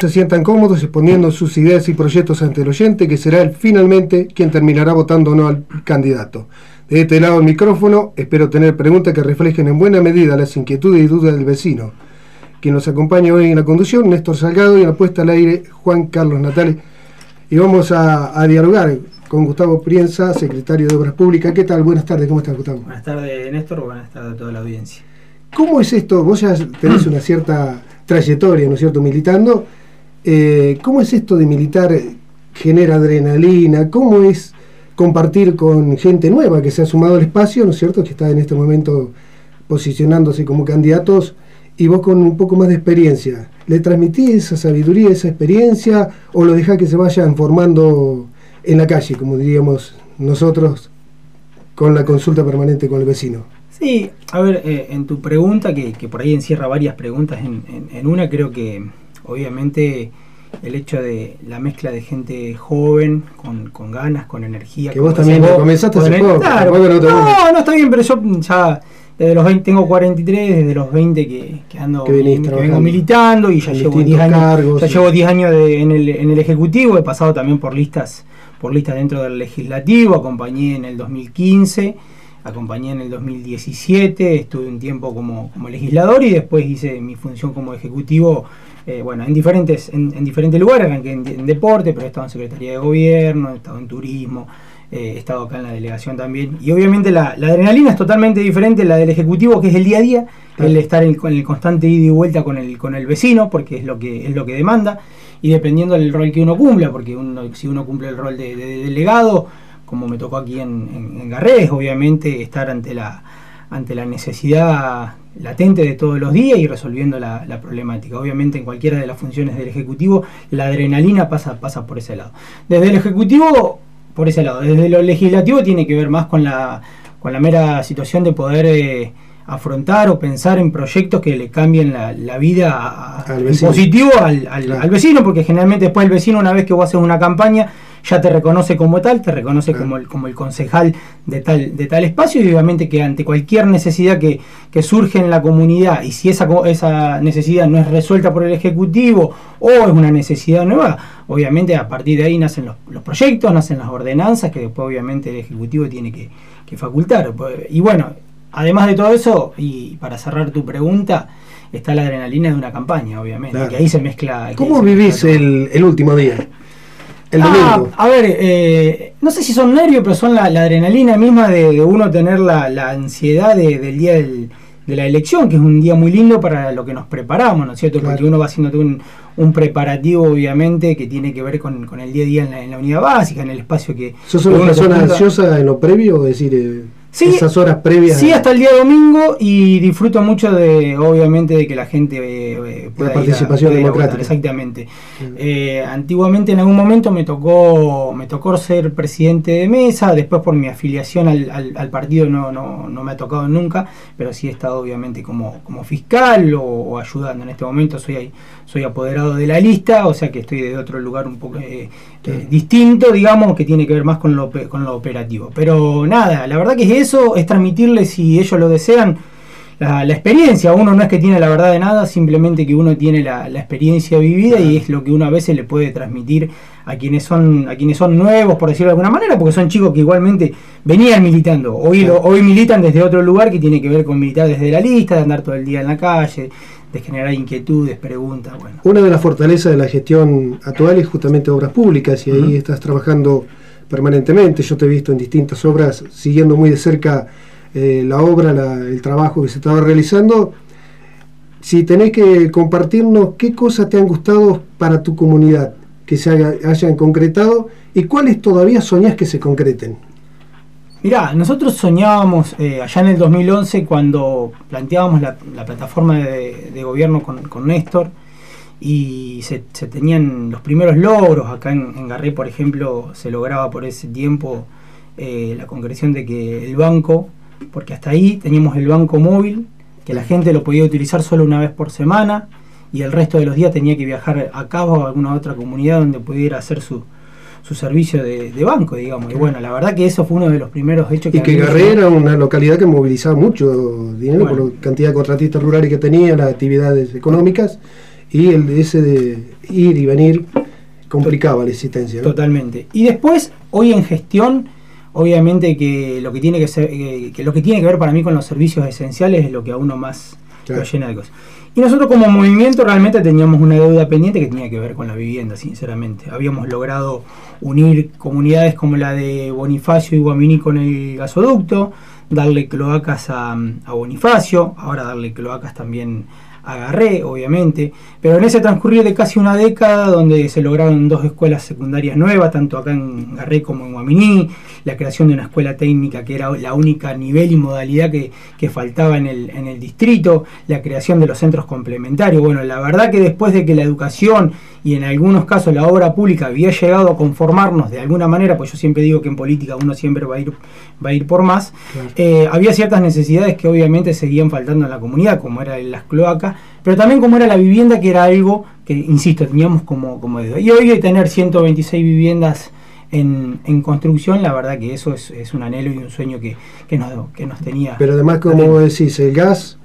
Se sientan cómodos exponiendo sus ideas y proyectos ante el oyente, que será él finalmente quien terminará votando o no al candidato. De este lado del micrófono, espero tener preguntas que reflejen en buena medida las inquietudes y dudas del vecino. Quien nos acompaña hoy en la conducción, Néstor Salgado, y en la puesta al aire, Juan Carlos Natales. Y vamos a, a dialogar con Gustavo Prienza, secretario de Obras Públicas. ¿Qué tal? Buenas tardes, ¿cómo estás, Gustavo? Buenas tardes, Néstor, buenas tardes a toda la audiencia. ¿Cómo es esto? Vos ya tenés una cierta trayectoria, ¿no es cierto?, militando. Eh, ¿Cómo es esto de militar? ¿Genera adrenalina? ¿Cómo es compartir con gente nueva que se ha sumado al espacio, ¿no es cierto?, que está en este momento posicionándose como candidatos y vos con un poco más de experiencia. ¿Le transmitís esa sabiduría, esa experiencia o lo dejás que se vayan formando en la calle, como diríamos nosotros, con la consulta permanente con el vecino? Sí, a ver, eh, en tu pregunta, que, que, por ahí encierra varias preguntas, en, en, en, una creo que obviamente el hecho de la mezcla de gente joven, con, con ganas, con energía. Que vos también vos, comenzaste hace poco. Claro, no, no, no, está bien, pero yo ya desde los 20, tengo 43, desde los 20 que, que ando que, vengo militando y ya llevo 10 años, cargos, ya sí. llevo 10 años de, en, el, en el Ejecutivo, he pasado también por listas, por listas dentro del Legislativo, acompañé en el 2015 acompañé en el 2017, estuve un tiempo como, como legislador y después hice mi función como ejecutivo, eh, bueno, en diferentes, en, en diferentes lugares, arranqué en, en, deporte, pero he estado en Secretaría de Gobierno, he estado en turismo, eh, he estado acá en la delegación también. Y obviamente la, la, adrenalina es totalmente diferente la del ejecutivo, que es el día a día, claro. el estar en, en el constante ida y vuelta con el, con el vecino, porque es lo que, es lo que demanda, y dependiendo del rol que uno cumpla, porque uno, si uno cumple el rol de, de, de delegado, como me tocó aquí en, en, en Garrés, obviamente estar ante la, ante la necesidad latente de todos los días y resolviendo la, la, problemática. Obviamente en cualquiera de las funciones del Ejecutivo la adrenalina pasa, pasa por ese lado. Desde el Ejecutivo, por ese lado. Desde lo legislativo tiene que ver más con la, con la mera situación de poder... Eh, afrontar o pensar en proyectos que le cambien la, la vida a, al positivo al, al, claro. al, vecino, porque generalmente después el vecino, una vez que vos haces una campaña, ya te reconoce como tal, te reconoce como, el, como el concejal de tal, de tal espacio y obviamente que ante cualquier necesidad que, que surge en la comunidad y si esa, esa necesidad no es resuelta por el Ejecutivo o es una necesidad nueva, obviamente a partir de ahí nacen los, los proyectos, nacen las ordenanzas que después obviamente el Ejecutivo tiene que, que facultar. Y bueno, además de todo eso, y para cerrar tu pregunta, está la adrenalina de una campaña, obviamente, claro. que ahí se mezcla. ¿Cómo vivís el, el, último día? El ah, a ver, eh, no sé si son nervios, pero son la, la adrenalina misma de, de, uno tener la, la ansiedad de, del día del, de la elección, que es un día muy lindo para lo que nos preparamos, ¿no es cierto? Claro. Porque uno va haciendo un, un, preparativo, obviamente, que tiene que ver con, con el día a día en la, en la, unidad básica, en el espacio que... ¿Sos una persona ansiosa en lo previo? Es decir... Eh... Sí, esas horas previas. Sí, hasta el día domingo y disfruto mucho de, obviamente, de que la gente eh, pueda la participación a, democrática. Votar, exactamente. Mm. Eh, antiguamente, en algún momento me tocó, me tocó ser presidente de mesa. Después, por mi afiliación al, al, al partido, no, no, no, me ha tocado nunca, pero sí he estado, obviamente, como, como fiscal o, o ayudando. En este momento soy, soy apoderado de la lista, o sea que estoy de otro lugar un poco eh, eh, distinto, digamos, que tiene que ver más con lo, con lo operativo. Pero nada, la verdad que es eso, es transmitirles, si ellos lo desean, la, la, experiencia. Uno no es que tiene la verdad de nada, simplemente que uno tiene la, la, experiencia vivida y es lo que uno a veces le puede transmitir a quienes son a quienes son nuevos, por decirlo de alguna manera, porque son chicos que igualmente venían militando. Hoy, lo, hoy militan desde otro lugar que tiene que ver con militar desde la lista, de andar todo el día en la calle, de generar inquietudes, preguntas. Bueno. Una de las fortalezas de la gestión actual es justamente obras públicas y ahí uh -huh. estás trabajando permanentemente. Yo te he visto en distintas obras siguiendo muy de cerca eh, la obra, el trabajo que se estaba realizando. Si tenés que compartirnos qué cosas te han gustado para tu comunidad, que se haya, hayan concretado y cuáles todavía soñás que se concreten. Mirá, nosotros soñábamos eh, allá en el 2011 cuando planteábamos la, la plataforma de, de, gobierno con, con Néstor y se, se, tenían los primeros logros. Acá en, en, Garré, por ejemplo, se lograba por ese tiempo eh, la concreción de que el banco, porque hasta ahí teníamos el banco móvil, que la gente lo podía utilizar solo una vez por semana y el resto de los días tenía que viajar a Cabo o a alguna otra comunidad donde pudiera hacer su, su servicio de, de, banco, digamos. Y bueno, la verdad que eso fue uno de los primeros hechos que... Y que Garré era una localidad que movilizaba mucho dinero bueno. por la cantidad de contratistas rurales que tenía, las actividades económicas, y el de ese de ir y venir complicaba la existencia. Totalmente. Y después, hoy en gestión, obviamente que lo que tiene que ser, eh, que lo que tiene que ver para mí con los servicios esenciales es lo que a uno más lo llena de cosas. Y nosotros como movimiento realmente teníamos una deuda pendiente que tenía que ver con la vivienda, sinceramente. Habíamos logrado unir comunidades como la de Bonifacio y Guamini con el gasoducto, darle cloacas a, a Bonifacio, ahora darle cloacas también agarré, obviamente, pero en ese transcurrir de casi una década, donde se lograron dos escuelas secundarias nuevas, tanto acá en Garré como en Guaminí, la creación de una escuela técnica que era la única nivel y modalidad que, faltaba en el, en el distrito, la creación de los centros complementarios. Bueno, la verdad que después de que la educación y en algunos casos la obra pública había llegado a conformarnos de alguna manera, pues yo siempre digo que en política uno siempre va a ir, va a ir por más, eh, había ciertas necesidades que obviamente seguían faltando en la comunidad, como eran las cloacas, pero también como era la vivienda, que era algo que, insisto, teníamos como, como Y hoy de tener 126 viviendas en, en, construcción, la verdad que eso es, es un anhelo y un sueño que, que, nos, que nos tenía. Pero además, como decís, el gas,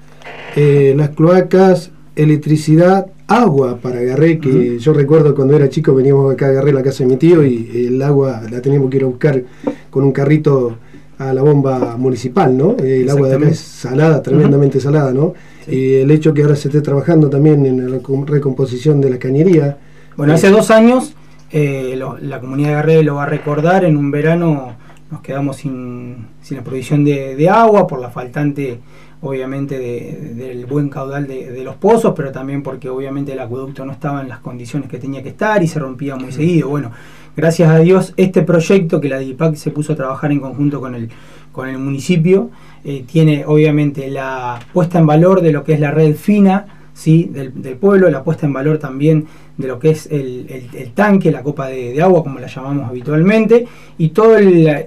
eh, las cloacas, electricidad, agua para Garré, que yo recuerdo cuando era chico veníamos acá a Garré, la casa de mi tío, y el agua la teníamos que ir a buscar con un carrito a la bomba municipal, ¿no? El agua de acá es salada, tremendamente salada, ¿no? Y el hecho que ahora se esté trabajando también en la recomposición de la cañería. Bueno, hace dos años eh, la comunidad de Garré lo va a recordar, en un verano nos quedamos sin, sin la provisión de, de agua por la faltante obviamente del buen caudal de, los pozos, pero también porque obviamente el acueducto no estaba en las condiciones que tenía que estar y se rompía muy seguido. Bueno, gracias a Dios este proyecto que la DIPAC se puso a trabajar en conjunto con el, con el municipio, eh, tiene obviamente la puesta en valor de lo que es la red fina, ¿sí? del, pueblo, la puesta en valor también de lo que es el, tanque, la copa de, agua, como la llamamos habitualmente, y todo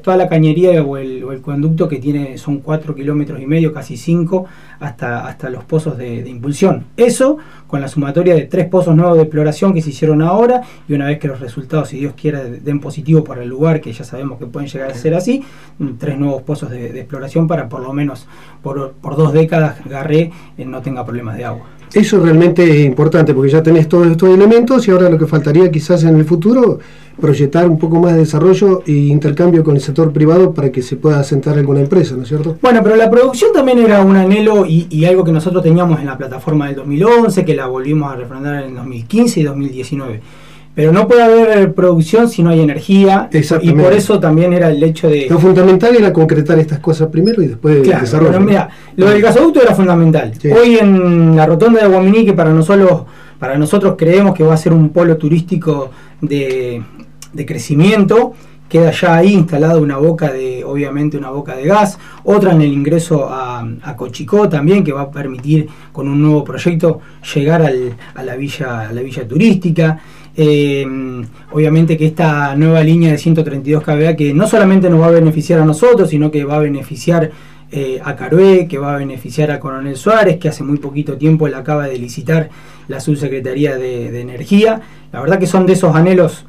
toda la cañería o el, conducto que tiene son 4 kilómetros y medio, casi 5, hasta, hasta los pozos de, impulsión. Eso con la sumatoria de tres pozos nuevos de exploración que se hicieron ahora, y una vez que los resultados, si Dios quiere, den positivo para el lugar, que ya sabemos que pueden llegar a ser así, tres nuevos pozos de, exploración para por lo menos por, dos décadas Garré eh, no tenga problemas de agua. Eso realmente es importante porque ya tenés todos estos elementos y ahora lo que faltaría quizás en el futuro proyectar un poco más de desarrollo e intercambio con el sector privado para que se pueda asentar alguna empresa, ¿no es cierto? Bueno, pero la producción también era un anhelo y, algo que nosotros teníamos en la plataforma del 2011, que la volvimos a refrendar en 2015 y 2019 pero no puede haber producción si no hay energía. Y por eso también era el hecho de. Lo fundamental era concretar estas cosas primero y después claro, desarrollo. mira, lo del gasoducto era fundamental. Hoy en la rotonda de Guaminí, que para nosotros, para nosotros creemos que va a ser un polo turístico de, crecimiento, queda ya ahí instalada una boca de, obviamente una boca de gas, otra en el ingreso a, a Cochicó también, que va a permitir con un nuevo proyecto llegar al, a la villa, a la villa turística. Eh, obviamente que esta nueva línea de 132 kVA que no solamente nos va a beneficiar a nosotros, sino que va a beneficiar eh, a Carué, que va a beneficiar a Coronel Suárez, que hace muy poquito tiempo le acaba de licitar la subsecretaría de, Energía. La verdad que son de esos anhelos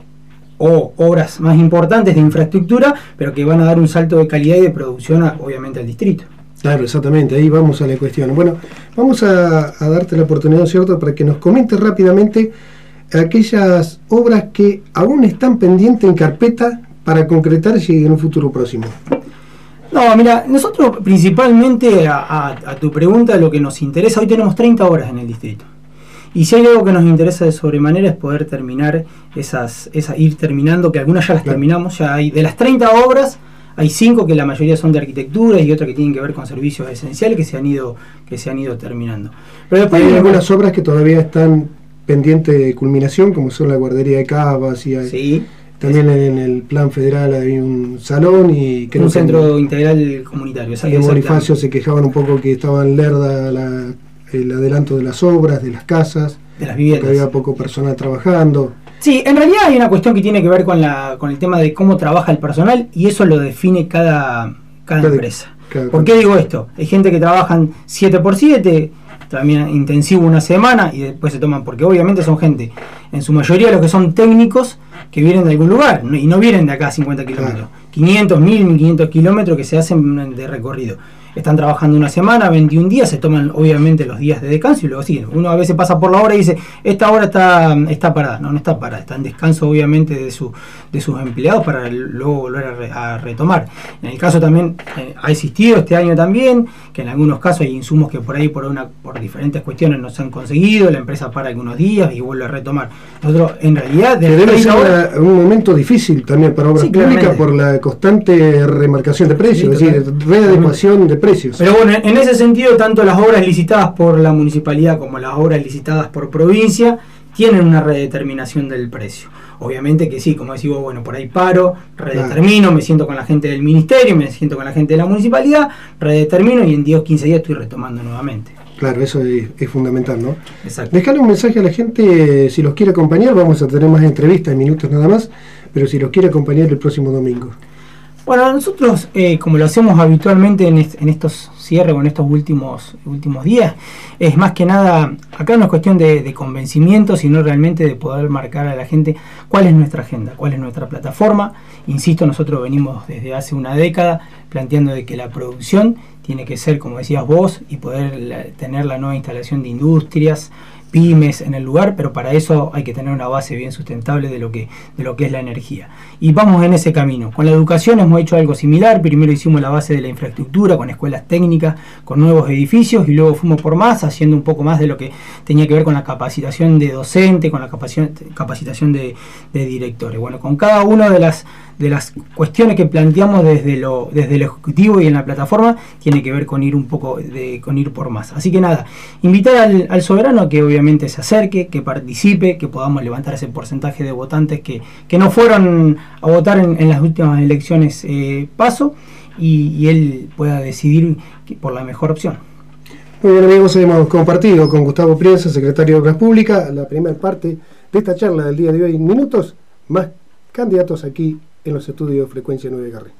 o obras más importantes de infraestructura, pero que van a dar un salto de calidad y de producción, obviamente, al distrito. Claro, exactamente, ahí vamos a la cuestión. Bueno, vamos a, a darte la oportunidad, ¿cierto?, para que nos comentes rápidamente aquellas obras que aún están pendientes en carpeta para concretarse en un futuro próximo? No, mira, nosotros principalmente a, tu pregunta, lo que nos interesa, hoy tenemos 30 obras en el distrito. Y si hay algo que nos interesa de sobremanera es poder terminar esas, esas ir terminando, que algunas ya las terminamos, ya hay de las 30 obras, hay 5 que la mayoría son de arquitectura y otras que tienen que ver con servicios esenciales que se han ido, que se han ido terminando. Pero después hay algunas obras que todavía están pendiente de culminación, como son la guardería de Cabas y sí, también en el plan federal hay un salón y un centro integral comunitario. Y en Bonifacio se quejaban un poco que estaban lerda el adelanto de las obras, de las casas, de las viviendas. Que había poco personal trabajando. Sí, en realidad hay una cuestión que tiene que ver con, la, con el tema de cómo trabaja el personal y eso lo define cada, cada, empresa. ¿Por qué digo esto? Hay gente que trabajan 7 por 7 también intensivo una semana y después se toman, porque obviamente son gente, en su mayoría los que son técnicos que vienen de algún lugar y no vienen de acá a 50 kilómetros, 500, 1000, 1500 kilómetros que se hacen de recorrido. están trabajando una semana, 21 días, se toman obviamente los días de descanso y luego siguen. Uno a veces pasa por la hora y dice, esta hora está, está parada. No, no está parada, está en descanso obviamente de, su, de sus empleados para luego volver a, retomar. En el caso también eh, ha existido este año también, que en algunos casos hay insumos que por ahí por, una, por diferentes cuestiones no se han conseguido, la empresa para algunos días y vuelve a retomar. Nosotros en realidad... Debe un momento difícil también para obras públicas por la constante remarcación de precios, es decir, readecuación de precios. Pero bueno, en ese sentido, tanto las obras licitadas por la municipalidad como las obras licitadas por provincia tienen una redeterminación del precio. Obviamente que sí, como decimos, bueno, por ahí paro, redetermino, me siento con la gente del ministerio, me siento con la gente de la municipalidad, redetermino y en 10 o 15 días estoy retomando nuevamente. Claro, eso es, fundamental, ¿no? Exacto. Dejale un mensaje a la gente, si los quiere acompañar, vamos a tener más entrevistas en minutos nada más, pero si los quiere acompañar el próximo domingo. Bueno, nosotros, eh, como lo hacemos habitualmente en, estos cierres o en estos últimos, últimos días, es más que nada, acá no es cuestión de, convencimiento, sino realmente de poder marcar a la gente cuál es nuestra agenda, cuál es nuestra plataforma. Insisto, nosotros venimos desde hace una década planteando de que la producción tiene que ser, como decías vos, y poder tener la nueva instalación de industrias, pymes en el lugar, pero para eso hay que tener una base bien sustentable de lo que, de lo que es la energía. Y vamos en ese camino. Con la educación hemos hecho algo similar. Primero hicimos la base de la infraestructura, con escuelas técnicas, con nuevos edificios, y luego fuimos por más, haciendo un poco más de lo que tenía que ver con la capacitación de docente, con la capacitación de, de directores. Bueno, con cada una de las de las cuestiones que planteamos desde lo desde el ejecutivo y en la plataforma tiene que ver con ir un poco con ir por más. Así que nada invitar al, soberano que obviamente se acerque que participe que podamos levantar ese porcentaje de votantes que, no fueron a votar en, las últimas elecciones eh, paso y, él pueda decidir por la mejor opción. Muy bien amigos hemos compartido con Gustavo Priesa secretario de Obras Públicas la primera parte de esta charla del día de hoy. Minutos más candidatos aquí en los estudios de Frecuencia 9 Garre.